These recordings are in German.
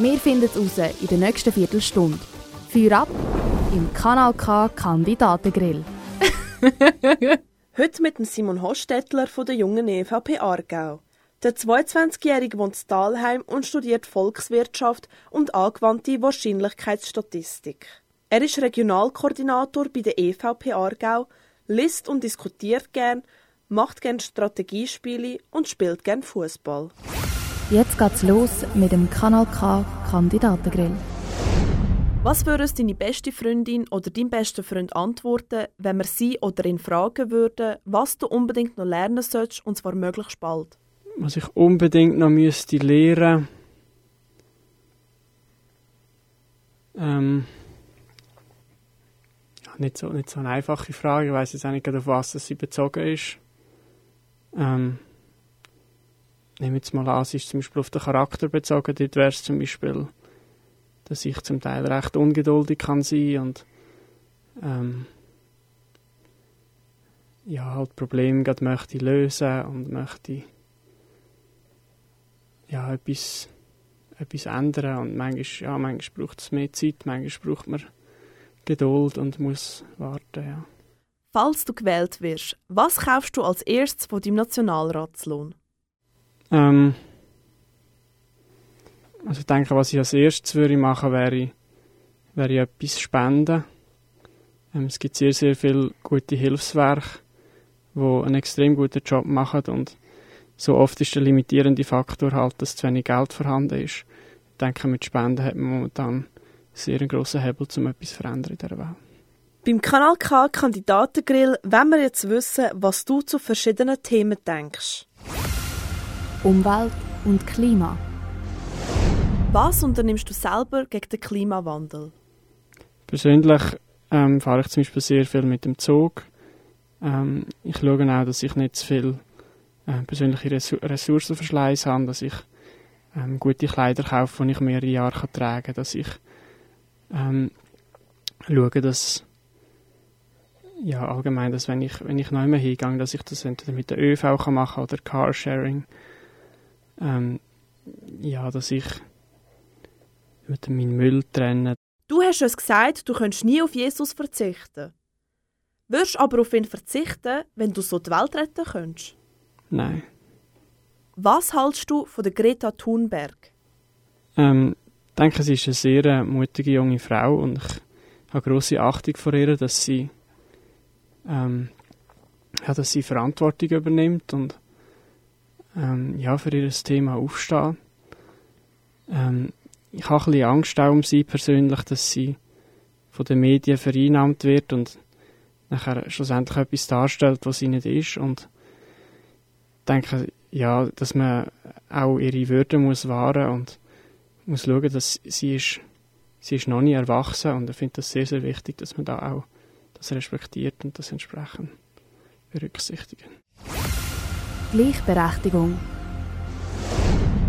Wir finden es in der nächsten Viertelstunde. Feuer ab im Kanal K Kandidatengrill. Heute mit Simon Hostetler von der jungen EVP Aargau. Der 22-Jährige wohnt in Talheim und studiert Volkswirtschaft und angewandte Wahrscheinlichkeitsstatistik. Er ist Regionalkoordinator bei der EVP Aargau, liest und diskutiert gern, macht gern Strategiespiele und spielt gern Fußball. Jetzt geht's los mit dem Kanal K Kandidatengrill. Was würde uns deine beste Freundin oder dein bester Freund antworten, wenn wir sie oder ihn fragen würden, was du unbedingt noch lernen sollst, und zwar möglichst bald? was ich unbedingt noch müsste lernen ähm, ja, nicht, so, nicht so eine einfache Frage. Ich weiß jetzt auch nicht, auf was sie bezogen ist. Ähm, nehmen jetzt mal an, es ist zum Beispiel auf den Charakter bezogen. Dort wäre es zum Beispiel, dass ich zum Teil recht ungeduldig kann sein und ähm, ja, halt Probleme gerade möchte lösen und möchte ja, etwas, etwas ändern. Und manchmal, ja, manchmal braucht es mehr Zeit, manchmal braucht man Geduld und muss warten. Ja. Falls du gewählt wirst, was kaufst du als erstes von deinem Nationalratslohn? Ähm, also ich denke, was ich als erstes würde machen, wäre, wäre etwas spenden. Ähm, es gibt sehr, sehr viele gute Hilfswerke, die einen extrem guten Job machen und so oft ist der limitierende Faktor halt, dass zu wenig Geld vorhanden ist. Ich denke, mit Spenden hat man momentan sehr einen grossen Hebel, um etwas zu verändern in dieser Welt. Beim Kanal K Kandidatengrill wollen wir jetzt wissen, was du zu verschiedenen Themen denkst. Umwelt und Klima. Was unternimmst du selber gegen den Klimawandel? Persönlich ähm, fahre ich zum Beispiel sehr viel mit dem Zug. Ähm, ich schaue auch, dass ich nicht zu viel äh, persönliche Ressourcenverschleiß habe, dass ich ähm, gute Kleider kaufe, die ich mehrere Jahre kann tragen kann, dass ich ähm, schaue, dass ja, allgemein, dass wenn ich, wenn ich noch immer hingehe, dass ich das entweder mit der ÖV kann machen oder Carsharing. Ähm, ja, dass ich mit meinem Müll trenne. Du hast uns gesagt, du könntest nie auf Jesus verzichten. Würdest aber auf ihn verzichten, wenn du so die Welt retten könntest? Nein. Was hältst du von der Greta Thunberg? Ähm, ich denke, sie ist eine sehr äh, mutige junge Frau und ich habe große Achtung vor ihr, dass sie, ähm, ja, dass sie Verantwortung übernimmt und ähm, ja, für ihr Thema aufsteht. Ähm, ich habe ein bisschen Angst auch um sie persönlich, dass sie von den Medien vereinnahmt wird und nachher schlussendlich etwas darstellt, was sie nicht ist und denke, ja, dass man auch ihre Würde muss wahren und muss schauen, dass sie ist, sie ist noch nicht erwachsen und ich finde das sehr, sehr wichtig, dass man da auch das respektiert und das entsprechend berücksichtigt. Gleichberechtigung.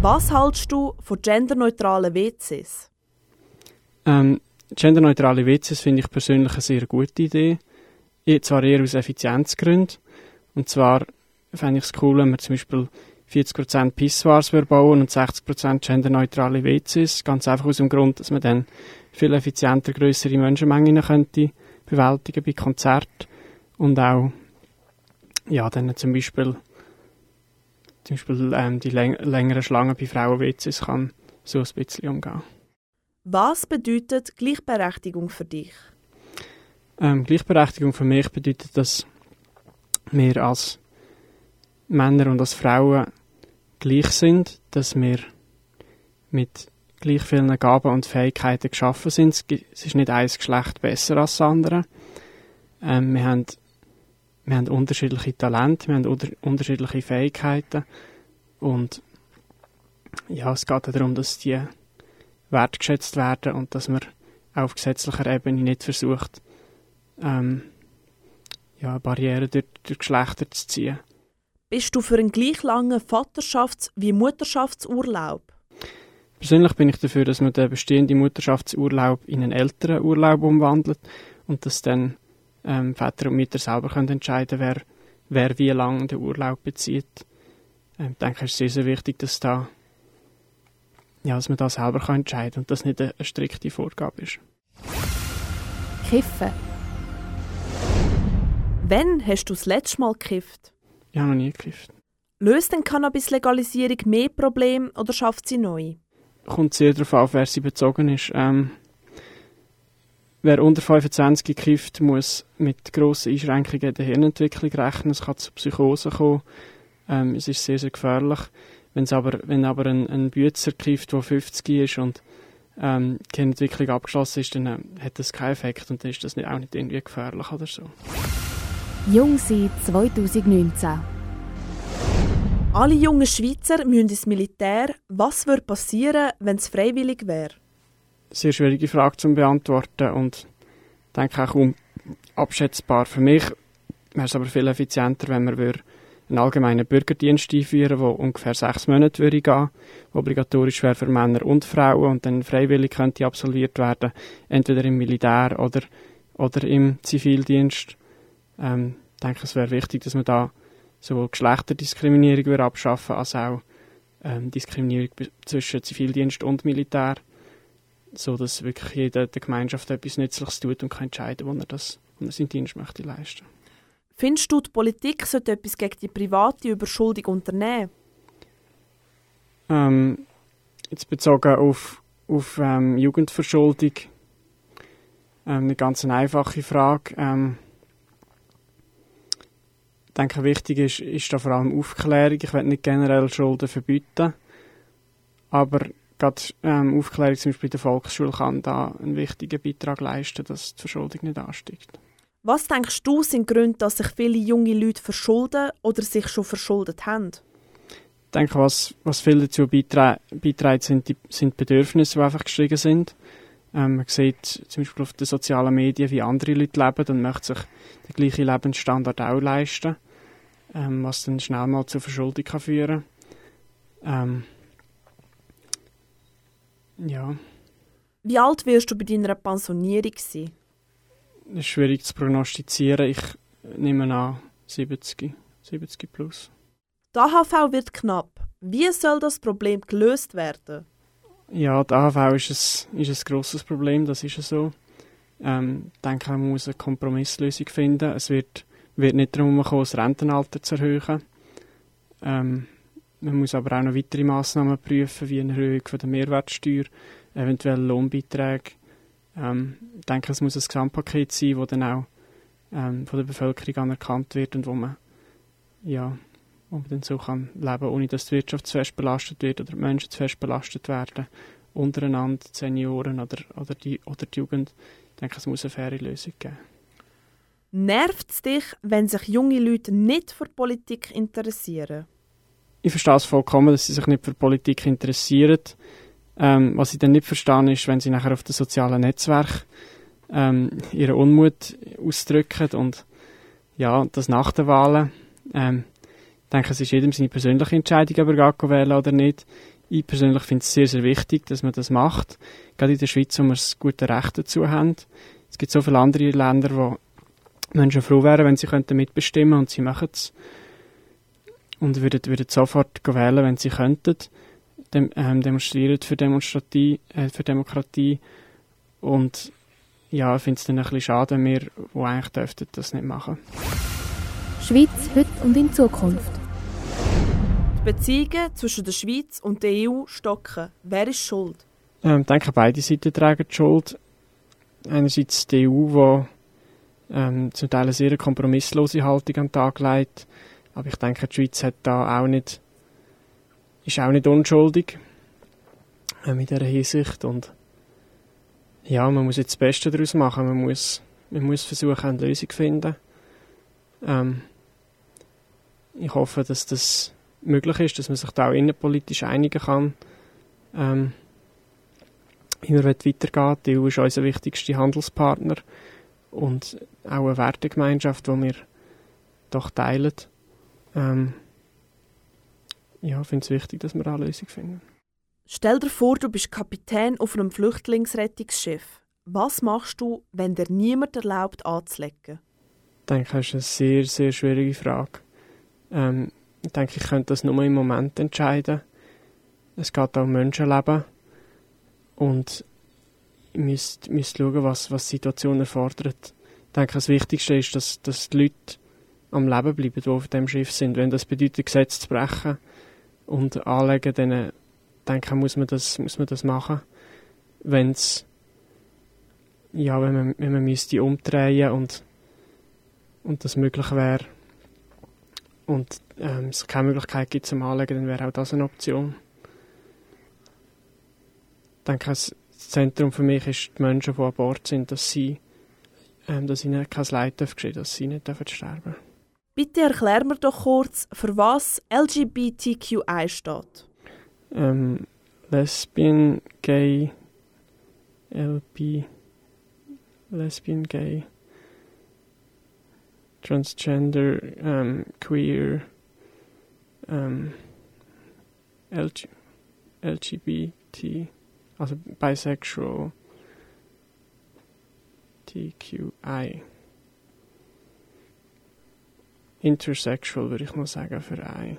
Was hältst du von genderneutralen WCs? Ähm, genderneutrale WCs finde ich persönlich eine sehr gute Idee. Ich, zwar eher aus Effizienzgründen. Und zwar fände ich es cool, wenn wir zum Beispiel 40% Pissoirs bauen und 60% genderneutrale WCs. Ganz einfach aus dem Grund, dass man dann viel effizienter größere Menschenmengen könnte bewältigen bei Konzerten und auch ja, dann zum Beispiel, zum Beispiel ähm, die läng längeren Schlangen bei Frauen-WCs kann so ein bisschen umgehen. Was bedeutet Gleichberechtigung für dich? Ähm, Gleichberechtigung für mich bedeutet, dass wir als Männer und als Frauen gleich sind, dass wir mit gleich vielen Gaben und Fähigkeiten geschaffen sind. Es ist nicht ein Geschlecht besser als das andere. Ähm, wir, haben, wir haben unterschiedliche Talente, wir haben unter, unterschiedliche Fähigkeiten und ja, es geht darum, dass die wertgeschätzt werden und dass man auf gesetzlicher Ebene nicht versucht, ähm, ja, Barrieren durch, durch Geschlechter zu ziehen. Bist du für einen gleich langen Vaterschafts- wie Mutterschaftsurlaub? Persönlich bin ich dafür, dass man den bestehenden Mutterschaftsurlaub in einen älteren Urlaub umwandelt und dass dann ähm, Väter und Mütter selber können entscheiden wer, wer wie lange den Urlaub bezieht. Ähm, ich denke, es ist sehr, sehr wichtig, dass, da, ja, dass man da selber kann entscheiden kann und das nicht eine, eine strikte Vorgabe ist. Kiffen. Wann hast du das letzte Mal gekifft? Ich habe noch nie gekifft. Löst denn Cannabis-Legalisierung mehr Probleme oder schafft sie neu? Kommt sehr darauf an, wer sie bezogen ist. Ähm, wer unter 25 gekifft, muss mit grossen Einschränkungen in der Hirnentwicklung rechnen. Es kann zu Psychosen kommen. Ähm, es ist sehr, sehr gefährlich. Wenn's aber, wenn aber ein, ein Bützer kifft, der 50 ist und ähm, die Hirnentwicklung abgeschlossen ist, dann äh, hat das keinen Effekt und dann ist das nicht, auch nicht irgendwie gefährlich oder so. Jung sein 2019. Alle jungen Schweizer müssen ins Militär. Was würde passieren, wenn es freiwillig wäre? Sehr schwierige Frage zu beantworten und denke auch abschätzbar. Für mich wäre es aber viel effizienter, wenn wir einen allgemeinen Bürgerdienst einführen, der ungefähr sechs Monate würde gehen, obligatorisch wäre für Männer und Frauen und dann freiwillig könnte absolviert werden, entweder im Militär oder, oder im Zivildienst. Ähm, ich denke, es wäre wichtig, dass man da sowohl Geschlechterdiskriminierung würde abschaffen als auch ähm, Diskriminierung zwischen Zivildienst und Militär, so dass wirklich jeder der Gemeinschaft etwas Nützliches tut und kann entscheiden, wo er das, wo er seinen Dienst möchte leisten. Findest du, die Politik sollte etwas gegen die private Überschuldung unternehmen? Ähm, jetzt bezogen auf, auf ähm, Jugendverschuldung ähm, eine ganz einfache Frage. Ähm, ich denke, wichtig ist, ist da vor allem Aufklärung. Ich will nicht generell Schulden verbieten, aber gerade ähm, Aufklärung zum Beispiel in der Volksschule kann da einen wichtigen Beitrag leisten, dass die Verschuldung nicht ansteigt. Was denkst du sind Gründe, dass sich viele junge Leute verschulden oder sich schon verschuldet haben? Ich denke, was, was viel dazu beiträgt, sind die sind Bedürfnisse, die einfach gestiegen sind. Ähm, man sieht zum Beispiel auf den sozialen Medien, wie andere Leute leben und möchte sich den gleichen Lebensstandard auch leisten, ähm, was dann schnell mal zur Verschuldung kann führen ähm, ja. Wie alt wirst du bei deiner Pensionierung sein? Das ist schwierig zu prognostizieren. Ich nehme an 70, 70 plus. Die AHV wird knapp. Wie soll das Problem gelöst werden? Ja, die AHV ist ein, ist ein grosses Problem, das ist so. Ähm, ich denke, man muss eine Kompromisslösung finden. Es wird, wird nicht darum kommen, das Rentenalter zu erhöhen. Ähm, man muss aber auch noch weitere Massnahmen prüfen, wie eine Erhöhung von der Mehrwertsteuer, eventuell Lohnbeiträge. Ähm, ich denke, es muss ein Gesamtpaket sein, das dann auch ähm, von der Bevölkerung anerkannt wird und wo man, ja, wo man dann so kann leben ohne dass die Wirtschaft zu fest belastet wird oder die Menschen zu fest belastet werden, untereinander, die Senioren oder, oder, die, oder die Jugend. Ich denke, es muss eine faire Lösung geben. Nervt es dich, wenn sich junge Leute nicht für Politik interessieren? Ich verstehe es vollkommen, dass sie sich nicht für Politik interessieren. Ähm, was ich dann nicht verstehe, ist, wenn sie nachher auf den sozialen Netzwerken ähm, ihren Unmut ausdrücken und ja, das nach den Wahlen. Ähm, ich denke, es ist jedem seine persönliche Entscheidung, ob er wählen oder nicht. Ich persönlich finde es sehr, sehr wichtig, dass man das macht. Gerade in der Schweiz, wo wir das gute Recht dazu haben. Es gibt so viele andere Länder, wo Menschen froh wären, wenn sie könnten mitbestimmen und sie machen es. Und würden, würden sofort wählen, wenn sie könnten. Dem, ähm, demonstrieren für, Demonstratie, äh, für Demokratie. Und ja, ich finde es dann ein bisschen schade, wenn wir, die eigentlich dürften, das nicht machen. Schweiz heute und in Zukunft. Die Beziehungen zwischen der Schweiz und der EU stocken. Wer ist schuld? Ähm, ich denke, beide Seiten tragen die Schuld. Einerseits die EU, die ähm, zum Teil eine sehr kompromisslose Haltung an den Tag legt. Aber ich denke, die Schweiz hat da auch nicht, ist auch nicht unschuldig ähm, in dieser Hinsicht. Und ja, man muss jetzt das Beste daraus machen. Man muss, man muss versuchen, eine Lösung zu finden. Ähm, ich hoffe, dass das möglich ist, dass man sich da auch innenpolitisch einigen kann. Ähm, wie wir weitergehen Die EU ist unser wichtigster Handelspartner und auch eine Wertegemeinschaft, die wir doch teilen. Ähm, ja, ich finde es wichtig, dass wir eine Lösung finden. Stell dir vor, du bist Kapitän auf einem Flüchtlingsrettungsschiff. Was machst du, wenn dir niemand erlaubt, anzulegen? Ich denke, das ist eine sehr, sehr schwierige Frage. Ähm, ich denke, ich könnte das nur im Moment entscheiden. Es geht auch um Menschenleben. Und ich müsste, müsste schauen, was, was die Situation erfordert. Ich denke, das Wichtigste ist, dass, dass die Leute am Leben bleiben, die auf dem Schiff sind. Wenn das bedeutet, Gesetze zu brechen und anlegen, dann denke ich, muss man das, muss man das machen. Wenn's, ja, wenn man, wenn man müsste umdrehen und, und das möglich wäre und ähm, es keine Möglichkeit gibt zum Anlegen, dann wäre auch das eine Option. Ich denke, das Zentrum für mich ist die Menschen, die an Bord sind, dass sie ähm, dass ihnen kein Leid geschehen dass sie nicht sterben dürfen. Bitte erklär mir doch kurz, für was LGBTQI steht. Ähm, Lesbian, Gay, LB, Lesbian, Gay, Transgender, ähm, Queer, ähm, LG, LGBT, also Bisexual, TQI. Intersexual würde ich mal sagen für I.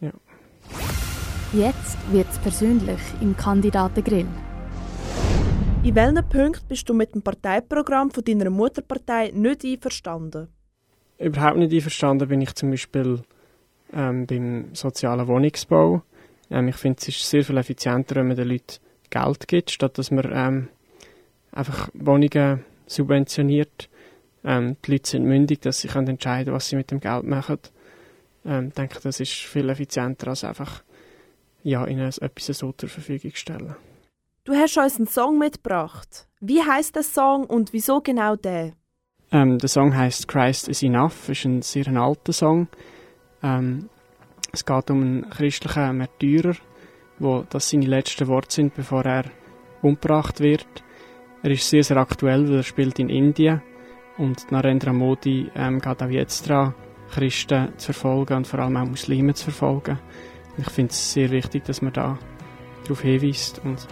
Ja. Jetzt wird es persönlich im Kandidatengrill. In welchen Punkten bist du mit dem Parteiprogramm von deiner Mutterpartei nicht einverstanden? Überhaupt nicht einverstanden bin ich zum Beispiel ähm, beim sozialen Wohnungsbau. Ähm, ich finde, es ist sehr viel effizienter, wenn man den Leuten Geld gibt, statt dass man ähm, einfach Wohnungen subventioniert. Ähm, die Leute sind mündig, dass sie können entscheiden was sie mit dem Geld machen. Ähm, ich denke, das ist viel effizienter, als einfach ja, ihnen etwas so zur Verfügung stellen. Du hast uns einen Song mitgebracht. Wie heißt der Song und wieso genau der? Ähm, der Song heißt Christ is Enough, ist ein sehr alter Song. Ähm, es geht um einen christlichen Märtyrer, wo das seine letzten Worte sind, bevor er umgebracht wird. Er ist sehr, sehr aktuell, weil er spielt in Indien und Narendra Modi ähm, geht auch jetzt daran, Christen zu verfolgen und vor allem auch Muslime zu verfolgen. Ich finde es sehr wichtig, dass man da darauf hinweist und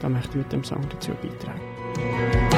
da möchte ich mit dem Song dazu beitragen.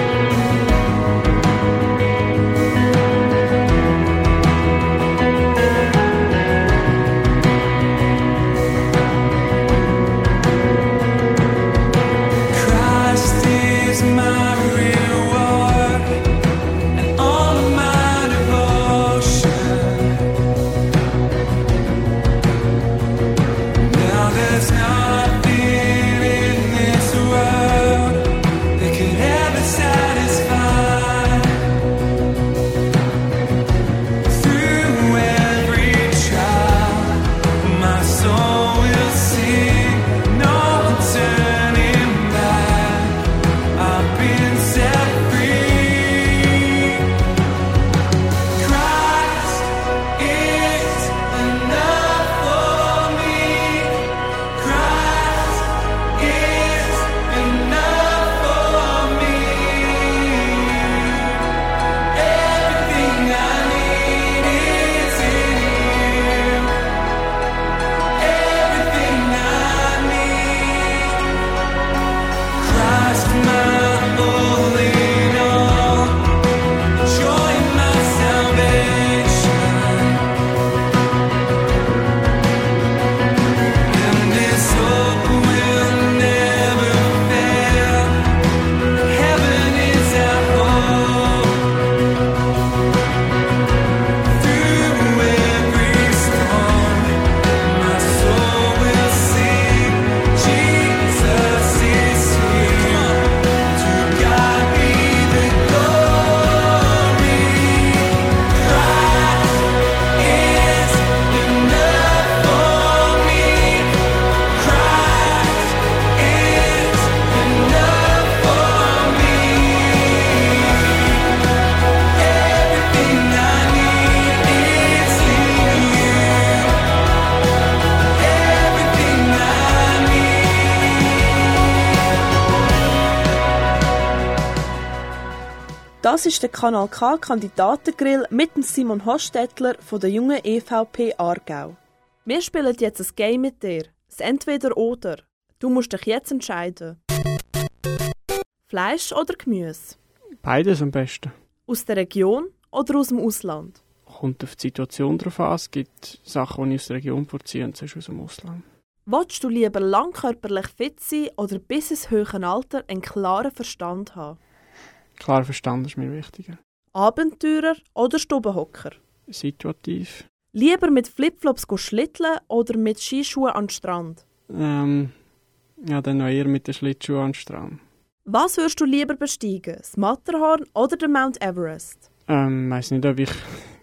Das ist der Kanal K Kandidatengrill mit dem Simon Hostetler von der jungen EVP Aargau. Wir spielen jetzt ein Game mit dir. Das Entweder-Oder. Du musst dich jetzt entscheiden. Fleisch oder Gemüse? Beides am besten. Aus der Region oder aus dem Ausland? Kommt auf die Situation drauf an. Es gibt Sachen, die ich aus der Region vorziehe und sonst aus dem Ausland. Wolltest du lieber langkörperlich fit sein oder bis ins höhere Alter einen klaren Verstand haben? Klar, Verstand ist mir wichtiger. Abenteurer oder Stubenhocker? Situativ. Lieber mit Flipflops schlitteln oder mit Skischuhen an den Strand? Ähm, ja, dann noch eher mit den Schlittschuhen an den Strand. Was würdest du lieber besteigen? Das Matterhorn oder den Mount Everest? Ähm, weiss nicht, ob ich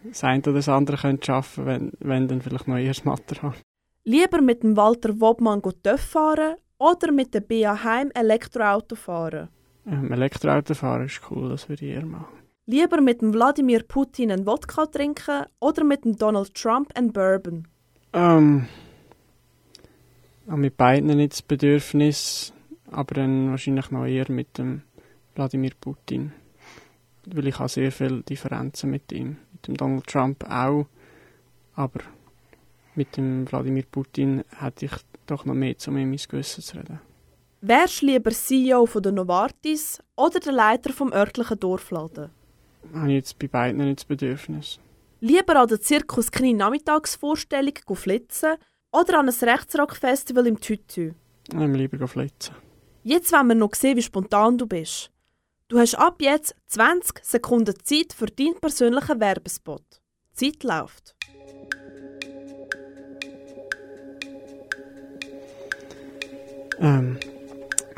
das eine oder das andere könnte schaffen wenn, wenn dann vielleicht noch eher das Matterhorn. Lieber mit dem Walter Wobmann TÜV fahren oder mit dem BA Heim Elektroauto fahren? Ähm, Elektroauto fahren ist cool, das würde ich eher machen. Lieber mit dem Wladimir Putin einen Wodka trinken oder mit dem Donald Trump einen Bourbon? Ähm, mit beiden nicht das Bedürfnis, aber dann wahrscheinlich noch eher mit dem Wladimir Putin. Weil ich habe sehr viele Differenzen mit ihm. Mit dem Donald Trump auch, aber mit dem Wladimir Putin hätte ich doch noch mehr, um ihm ins Gewissen zu reden. Wärst du lieber CEO von der Novartis oder der Leiter vom örtlichen Dorfladen? Habe ich jetzt bei beiden nicht das Bedürfnis. Lieber an der Zirkus Knie Nachmittagsvorstellung flitzen oder an ein Rechtsrock-Festival im Tütü? Ähm, lieber flitzen. Jetzt wollen wir noch sehen, wie spontan du bist. Du hast ab jetzt 20 Sekunden Zeit für deinen persönlichen Werbespot. Die Zeit läuft. Ähm,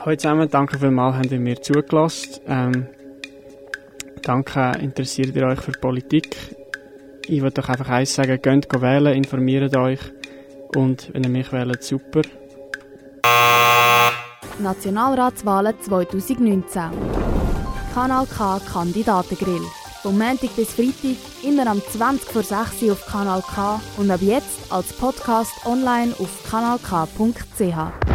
hallo zusammen, danke vielmals, habt ihr mir zugelassen. Ähm, danke, interessiert ihr euch für Politik. Ich würde euch einfach eins sagen, geht wählen, informiert euch und wenn ihr mich wählt, super. Nationalratswahlen 2019. Kanal K Kandidatengrill. Vom Montag bis Freitag immer am 20 vor 6 Uhr auf Kanal K und ab jetzt als Podcast online auf kanalk.ch.